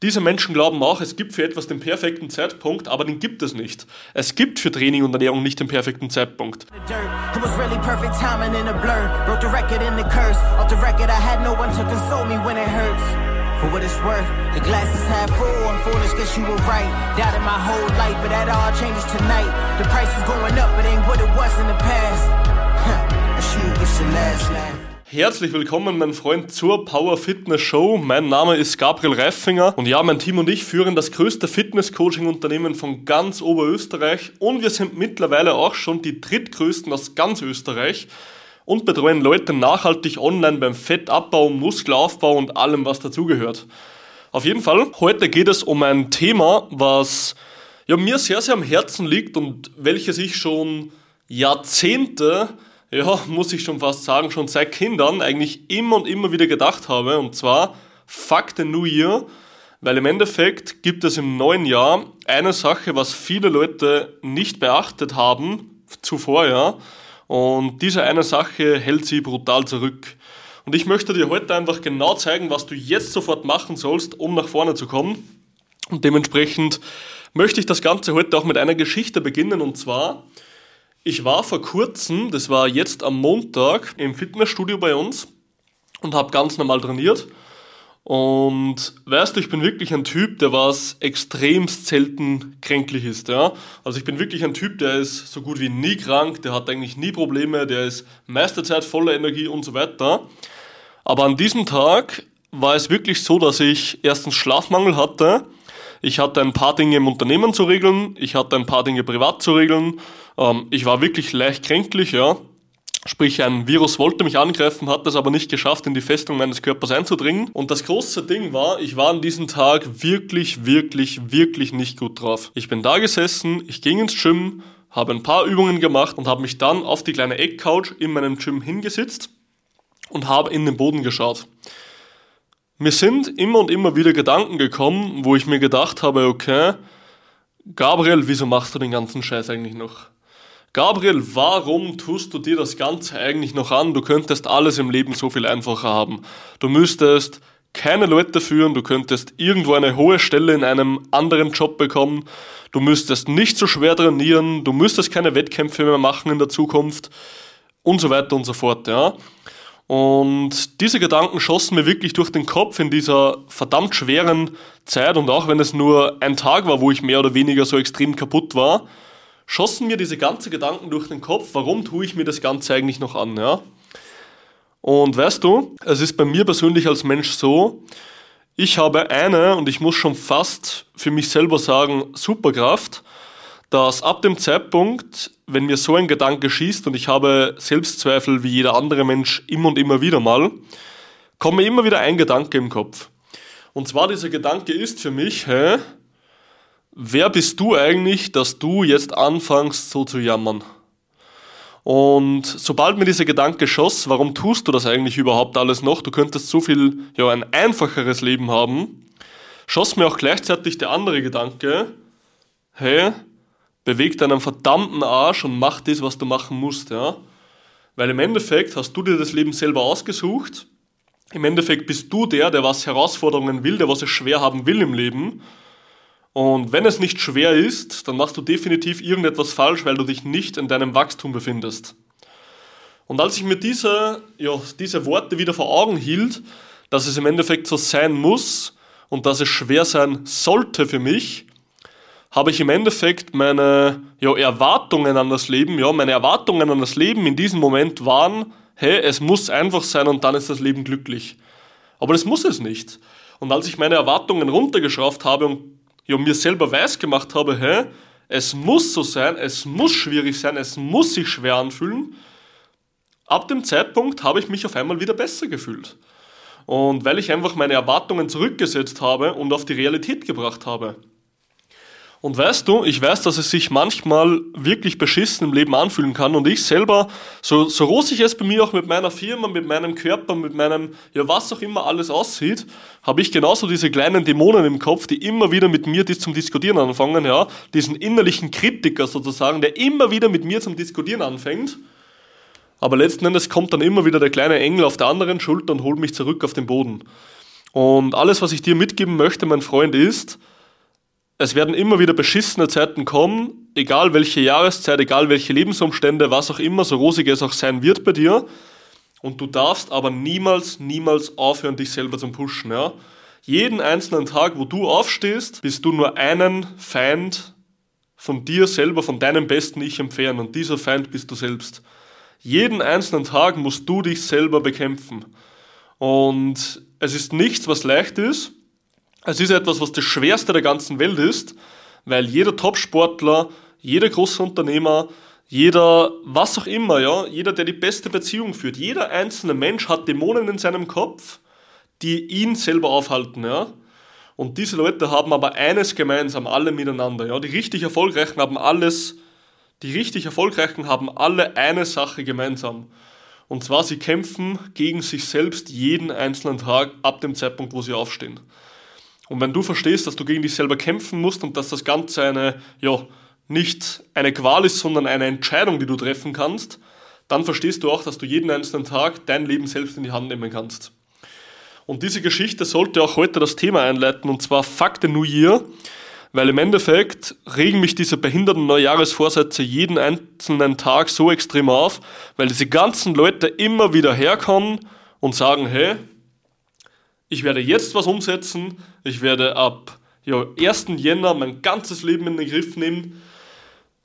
Diese Menschen glauben auch, es gibt für etwas den perfekten Zeitpunkt, aber den gibt es nicht. Es gibt für Training und Ernährung nicht den perfekten Zeitpunkt. For what it's worth, the glass is half full. I'm foolish, guess you were right. Doubted my whole life, but that all changes tonight. The price is going up, it ain't what it was in the past. Huh, shoot, it's your last laugh. Herzlich willkommen, mein Freund, zur Power Fitness Show. Mein Name ist Gabriel Reifinger und ja, mein Team und ich führen das größte Fitness-Coaching-Unternehmen von ganz Oberösterreich und wir sind mittlerweile auch schon die drittgrößten aus ganz Österreich und betreuen Leute nachhaltig online beim Fettabbau, Muskelaufbau und allem, was dazugehört. Auf jeden Fall, heute geht es um ein Thema, was ja, mir sehr, sehr am Herzen liegt und welches ich schon Jahrzehnte ja, muss ich schon fast sagen, schon seit Kindern eigentlich immer und immer wieder gedacht habe. Und zwar, fuck the New Year. Weil im Endeffekt gibt es im neuen Jahr eine Sache, was viele Leute nicht beachtet haben zuvor, ja. Und diese eine Sache hält sie brutal zurück. Und ich möchte dir heute einfach genau zeigen, was du jetzt sofort machen sollst, um nach vorne zu kommen. Und dementsprechend möchte ich das Ganze heute auch mit einer Geschichte beginnen. Und zwar, ich war vor kurzem, das war jetzt am Montag, im Fitnessstudio bei uns und habe ganz normal trainiert. Und weißt du, ich bin wirklich ein Typ, der was extremst selten kränklich ist. Ja? Also ich bin wirklich ein Typ, der ist so gut wie nie krank, der hat eigentlich nie Probleme, der ist meiste Zeit voller Energie und so weiter. Aber an diesem Tag war es wirklich so, dass ich erstens Schlafmangel hatte ich hatte ein paar Dinge im Unternehmen zu regeln, ich hatte ein paar Dinge privat zu regeln. Ähm, ich war wirklich leicht kränklich, ja. Sprich, ein Virus wollte mich angreifen, hat es aber nicht geschafft, in die Festung meines Körpers einzudringen. Und das große Ding war, ich war an diesem Tag wirklich, wirklich, wirklich nicht gut drauf. Ich bin da gesessen, ich ging ins Gym, habe ein paar Übungen gemacht und habe mich dann auf die kleine Eckcouch in meinem Gym hingesetzt und habe in den Boden geschaut. Mir sind immer und immer wieder Gedanken gekommen, wo ich mir gedacht habe, okay, Gabriel, wieso machst du den ganzen Scheiß eigentlich noch? Gabriel, warum tust du dir das Ganze eigentlich noch an? Du könntest alles im Leben so viel einfacher haben. Du müsstest keine Leute führen, du könntest irgendwo eine hohe Stelle in einem anderen Job bekommen, du müsstest nicht so schwer trainieren, du müsstest keine Wettkämpfe mehr machen in der Zukunft und so weiter und so fort, ja. Und diese Gedanken schossen mir wirklich durch den Kopf in dieser verdammt schweren Zeit und auch wenn es nur ein Tag war, wo ich mehr oder weniger so extrem kaputt war, schossen mir diese ganzen Gedanken durch den Kopf, warum tue ich mir das Ganze eigentlich noch an, ja? Und weißt du, es ist bei mir persönlich als Mensch so, ich habe eine, und ich muss schon fast für mich selber sagen, Superkraft, dass ab dem Zeitpunkt, wenn mir so ein Gedanke schießt und ich habe Selbstzweifel wie jeder andere Mensch immer und immer wieder mal, kommt mir immer wieder ein Gedanke im Kopf. Und zwar dieser Gedanke ist für mich, hä, wer bist du eigentlich, dass du jetzt anfängst so zu jammern? Und sobald mir dieser Gedanke schoss, warum tust du das eigentlich überhaupt alles noch? Du könntest so viel, ja, ein einfacheres Leben haben, schoss mir auch gleichzeitig der andere Gedanke, hey, beweg deinen verdammten Arsch und mach das, was du machen musst, ja. Weil im Endeffekt hast du dir das Leben selber ausgesucht. Im Endeffekt bist du der, der was Herausforderungen will, der was es schwer haben will im Leben. Und wenn es nicht schwer ist, dann machst du definitiv irgendetwas falsch, weil du dich nicht in deinem Wachstum befindest. Und als ich mir diese, ja, diese Worte wieder vor Augen hielt, dass es im Endeffekt so sein muss und dass es schwer sein sollte für mich, habe ich im Endeffekt meine ja, Erwartungen an das Leben, ja, meine Erwartungen an das Leben in diesem Moment waren, hey, es muss einfach sein und dann ist das Leben glücklich. Aber das muss es nicht. Und als ich meine Erwartungen runtergeschraubt habe und ja, mir selber weiß gemacht habe, hey, es muss so sein, es muss schwierig sein, es muss sich schwer anfühlen, ab dem Zeitpunkt habe ich mich auf einmal wieder besser gefühlt. Und weil ich einfach meine Erwartungen zurückgesetzt habe und auf die Realität gebracht habe. Und weißt du, ich weiß, dass es sich manchmal wirklich beschissen im Leben anfühlen kann. Und ich selber, so, so rosig es bei mir auch mit meiner Firma, mit meinem Körper, mit meinem, ja, was auch immer alles aussieht, habe ich genauso diese kleinen Dämonen im Kopf, die immer wieder mit mir zum Diskutieren anfangen, ja. Diesen innerlichen Kritiker sozusagen, der immer wieder mit mir zum Diskutieren anfängt. Aber letzten Endes kommt dann immer wieder der kleine Engel auf der anderen Schulter und holt mich zurück auf den Boden. Und alles, was ich dir mitgeben möchte, mein Freund, ist, es werden immer wieder beschissene Zeiten kommen, egal welche Jahreszeit, egal welche Lebensumstände, was auch immer, so rosig es auch sein wird bei dir. Und du darfst aber niemals, niemals aufhören, dich selber zu pushen. Ja? Jeden einzelnen Tag, wo du aufstehst, bist du nur einen Feind von dir selber, von deinem besten Ich entfernen. Und dieser Feind bist du selbst. Jeden einzelnen Tag musst du dich selber bekämpfen. Und es ist nichts, was leicht ist. Es ist etwas, was das Schwerste der ganzen Welt ist, weil jeder Top-Sportler, jeder große Unternehmer, jeder, was auch immer, ja, jeder, der die beste Beziehung führt, jeder einzelne Mensch hat Dämonen in seinem Kopf, die ihn selber aufhalten, ja. Und diese Leute haben aber eines gemeinsam, alle miteinander, ja. Die richtig Erfolgreichen haben alles, die richtig Erfolgreichen haben alle eine Sache gemeinsam. Und zwar, sie kämpfen gegen sich selbst jeden einzelnen Tag ab dem Zeitpunkt, wo sie aufstehen. Und wenn du verstehst, dass du gegen dich selber kämpfen musst und dass das Ganze eine, ja, nicht eine Qual ist, sondern eine Entscheidung, die du treffen kannst, dann verstehst du auch, dass du jeden einzelnen Tag dein Leben selbst in die Hand nehmen kannst. Und diese Geschichte sollte auch heute das Thema einleiten, und zwar Fuck the New Year, weil im Endeffekt regen mich diese behinderten Neujahresvorsätze jeden einzelnen Tag so extrem auf, weil diese ganzen Leute immer wieder herkommen und sagen, hey, ich werde jetzt was umsetzen, ich werde ab ja, 1. Jänner mein ganzes Leben in den Griff nehmen.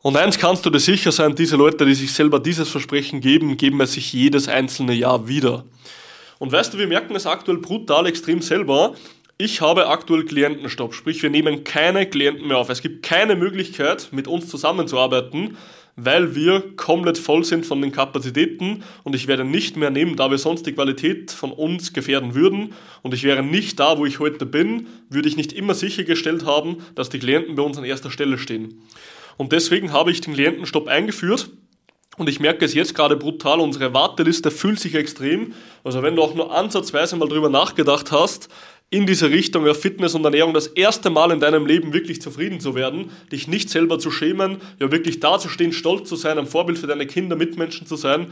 Und eins kannst du dir sicher sein, diese Leute, die sich selber dieses Versprechen geben, geben es sich jedes einzelne Jahr wieder. Und weißt du, wir merken es aktuell brutal extrem selber. Ich habe aktuell Klientenstopp, sprich wir nehmen keine Klienten mehr auf. Es gibt keine Möglichkeit, mit uns zusammenzuarbeiten, weil wir komplett voll sind von den Kapazitäten und ich werde nicht mehr nehmen, da wir sonst die Qualität von uns gefährden würden und ich wäre nicht da, wo ich heute bin, würde ich nicht immer sichergestellt haben, dass die Klienten bei uns an erster Stelle stehen. Und deswegen habe ich den Klientenstopp eingeführt und ich merke es jetzt gerade brutal, unsere Warteliste fühlt sich extrem. Also wenn du auch nur ansatzweise mal drüber nachgedacht hast, in diese Richtung ja, Fitness und Ernährung das erste Mal in deinem Leben wirklich zufrieden zu werden, dich nicht selber zu schämen, ja wirklich dazustehen, stolz zu sein, ein Vorbild für deine Kinder, Mitmenschen zu sein,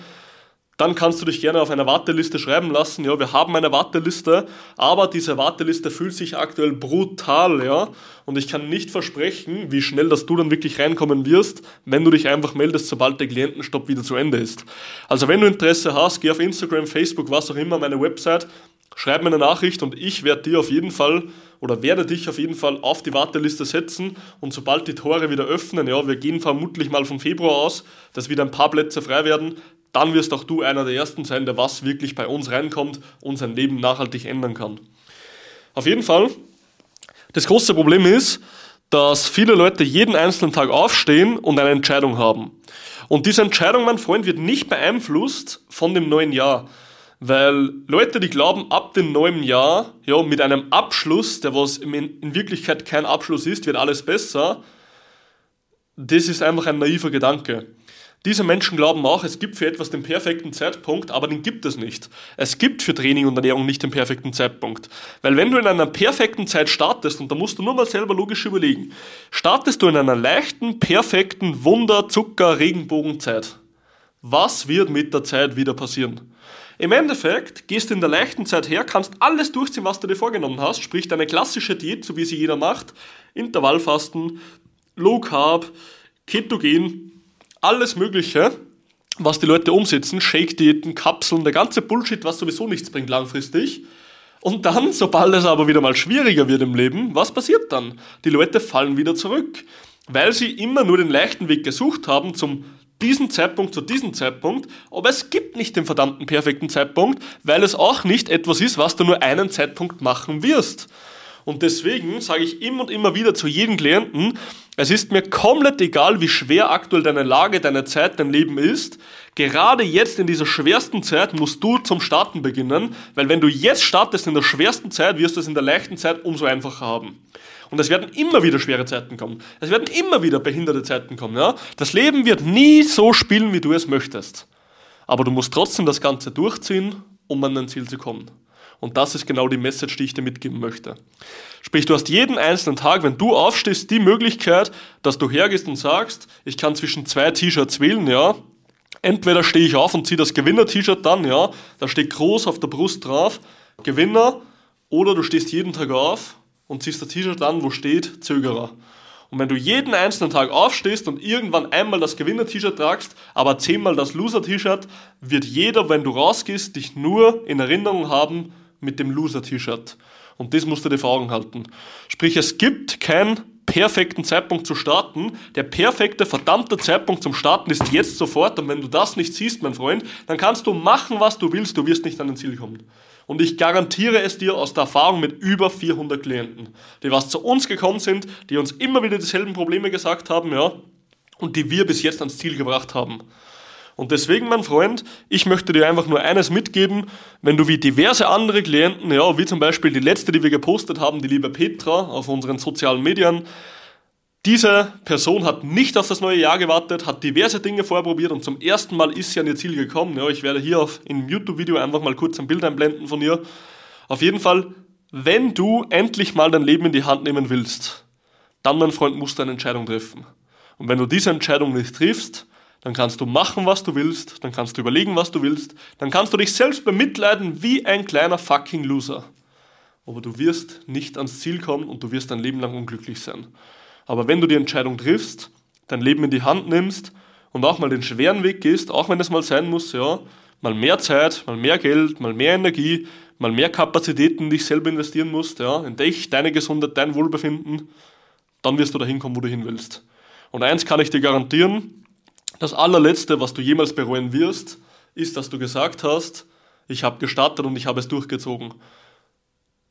dann kannst du dich gerne auf eine Warteliste schreiben lassen. Ja, wir haben eine Warteliste, aber diese Warteliste fühlt sich aktuell brutal, ja. Und ich kann nicht versprechen, wie schnell, dass du dann wirklich reinkommen wirst, wenn du dich einfach meldest, sobald der Klientenstopp wieder zu Ende ist. Also wenn du Interesse hast, geh auf Instagram, Facebook, was auch immer, meine Website, schreib mir eine Nachricht und ich werde dir auf jeden Fall oder werde dich auf jeden Fall auf die Warteliste setzen und sobald die Tore wieder öffnen, ja, wir gehen vermutlich mal vom Februar aus, dass wieder ein paar Plätze frei werden, dann wirst auch du einer der Ersten sein, der was wirklich bei uns reinkommt und sein Leben nachhaltig ändern kann. Auf jeden Fall, das große Problem ist, dass viele Leute jeden einzelnen Tag aufstehen und eine Entscheidung haben. Und diese Entscheidung, mein Freund, wird nicht beeinflusst von dem neuen Jahr. Weil Leute, die glauben, ab dem neuen Jahr, ja, mit einem Abschluss, der was in Wirklichkeit kein Abschluss ist, wird alles besser, das ist einfach ein naiver Gedanke. Diese Menschen glauben auch, es gibt für etwas den perfekten Zeitpunkt, aber den gibt es nicht. Es gibt für Training und Ernährung nicht den perfekten Zeitpunkt. Weil wenn du in einer perfekten Zeit startest, und da musst du nur mal selber logisch überlegen, startest du in einer leichten, perfekten Wunder, Zucker, Regenbogenzeit. Was wird mit der Zeit wieder passieren? Im Endeffekt gehst du in der leichten Zeit her, kannst alles durchziehen, was du dir vorgenommen hast, sprich deine klassische Diät, so wie sie jeder macht, Intervallfasten, Low Carb, Ketogen, alles Mögliche, was die Leute umsetzen, Shake-Diäten, Kapseln, der ganze Bullshit, was sowieso nichts bringt langfristig. Und dann, sobald es aber wieder mal schwieriger wird im Leben, was passiert dann? Die Leute fallen wieder zurück, weil sie immer nur den leichten Weg gesucht haben zum diesen Zeitpunkt zu diesem Zeitpunkt, aber es gibt nicht den verdammten perfekten Zeitpunkt, weil es auch nicht etwas ist, was du nur einen Zeitpunkt machen wirst. Und deswegen sage ich immer und immer wieder zu jedem Klienten, es ist mir komplett egal, wie schwer aktuell deine Lage, deine Zeit, dein Leben ist. Gerade jetzt in dieser schwersten Zeit musst du zum Starten beginnen, weil wenn du jetzt startest in der schwersten Zeit, wirst du es in der leichten Zeit umso einfacher haben. Und es werden immer wieder schwere Zeiten kommen. Es werden immer wieder behinderte Zeiten kommen. Ja? Das Leben wird nie so spielen, wie du es möchtest. Aber du musst trotzdem das Ganze durchziehen, um an dein Ziel zu kommen. Und das ist genau die Message, die ich dir mitgeben möchte. Sprich, du hast jeden einzelnen Tag, wenn du aufstehst, die Möglichkeit, dass du hergehst und sagst, ich kann zwischen zwei T-Shirts wählen, ja. Entweder stehe ich auf und ziehe das Gewinner-T-Shirt dann, ja, da steht groß auf der Brust drauf, Gewinner, Oder du stehst jeden Tag auf und ziehst ein T-Shirt an, wo steht Zögerer. Und wenn du jeden einzelnen Tag aufstehst und irgendwann einmal das Gewinner-T-Shirt tragst, aber zehnmal das Loser-T-Shirt, wird jeder, wenn du rausgehst, dich nur in Erinnerung haben mit dem Loser-T-Shirt. Und das musst du dir vor Augen halten. Sprich, es gibt keinen perfekten Zeitpunkt zu starten. Der perfekte, verdammte Zeitpunkt zum Starten ist jetzt sofort. Und wenn du das nicht siehst, mein Freund, dann kannst du machen, was du willst. Du wirst nicht an den Ziel kommen. Und ich garantiere es dir aus der Erfahrung mit über 400 Klienten, die was zu uns gekommen sind, die uns immer wieder dieselben Probleme gesagt haben, ja, und die wir bis jetzt ans Ziel gebracht haben. Und deswegen, mein Freund, ich möchte dir einfach nur eines mitgeben, wenn du wie diverse andere Klienten, ja, wie zum Beispiel die letzte, die wir gepostet haben, die liebe Petra auf unseren sozialen Medien, diese Person hat nicht auf das neue Jahr gewartet, hat diverse Dinge vorprobiert und zum ersten Mal ist sie an ihr Ziel gekommen. Ja, ich werde hier auf, im YouTube-Video einfach mal kurz ein Bild einblenden von ihr. Auf jeden Fall, wenn du endlich mal dein Leben in die Hand nehmen willst, dann, mein Freund, musst du eine Entscheidung treffen. Und wenn du diese Entscheidung nicht triffst, dann kannst du machen, was du willst, dann kannst du überlegen, was du willst, dann kannst du dich selbst bemitleiden wie ein kleiner fucking Loser. Aber du wirst nicht ans Ziel kommen und du wirst dein Leben lang unglücklich sein. Aber wenn du die Entscheidung triffst, dein Leben in die Hand nimmst und auch mal den schweren Weg gehst, auch wenn es mal sein muss, ja, mal mehr Zeit, mal mehr Geld, mal mehr Energie, mal mehr Kapazitäten in dich selber investieren musst, ja, in dich, deine Gesundheit, dein Wohlbefinden, dann wirst du dahin kommen, wo du hin willst. Und eins kann ich dir garantieren, das allerletzte, was du jemals bereuen wirst, ist, dass du gesagt hast, ich habe gestartet und ich habe es durchgezogen.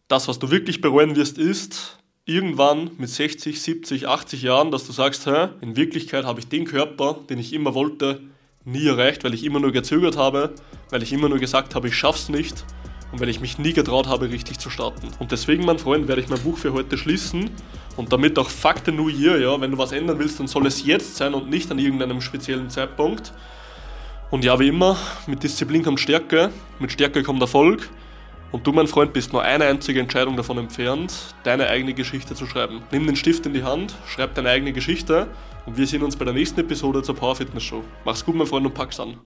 Das, was du wirklich bereuen wirst, ist, irgendwann mit 60, 70, 80 Jahren, dass du sagst, hä, in Wirklichkeit habe ich den Körper, den ich immer wollte, nie erreicht, weil ich immer nur gezögert habe, weil ich immer nur gesagt habe, ich schaff's nicht und weil ich mich nie getraut habe, richtig zu starten. Und deswegen, mein Freund, werde ich mein Buch für heute schließen und damit auch Fuck the New Year, ja, wenn du was ändern willst, dann soll es jetzt sein und nicht an irgendeinem speziellen Zeitpunkt. Und ja, wie immer, mit Disziplin kommt Stärke, mit Stärke kommt Erfolg. Und du, mein Freund, bist nur eine einzige Entscheidung davon entfernt, deine eigene Geschichte zu schreiben. Nimm den Stift in die Hand, schreib deine eigene Geschichte und wir sehen uns bei der nächsten Episode zur Power Fitness Show. Mach's gut, mein Freund, und pack's an.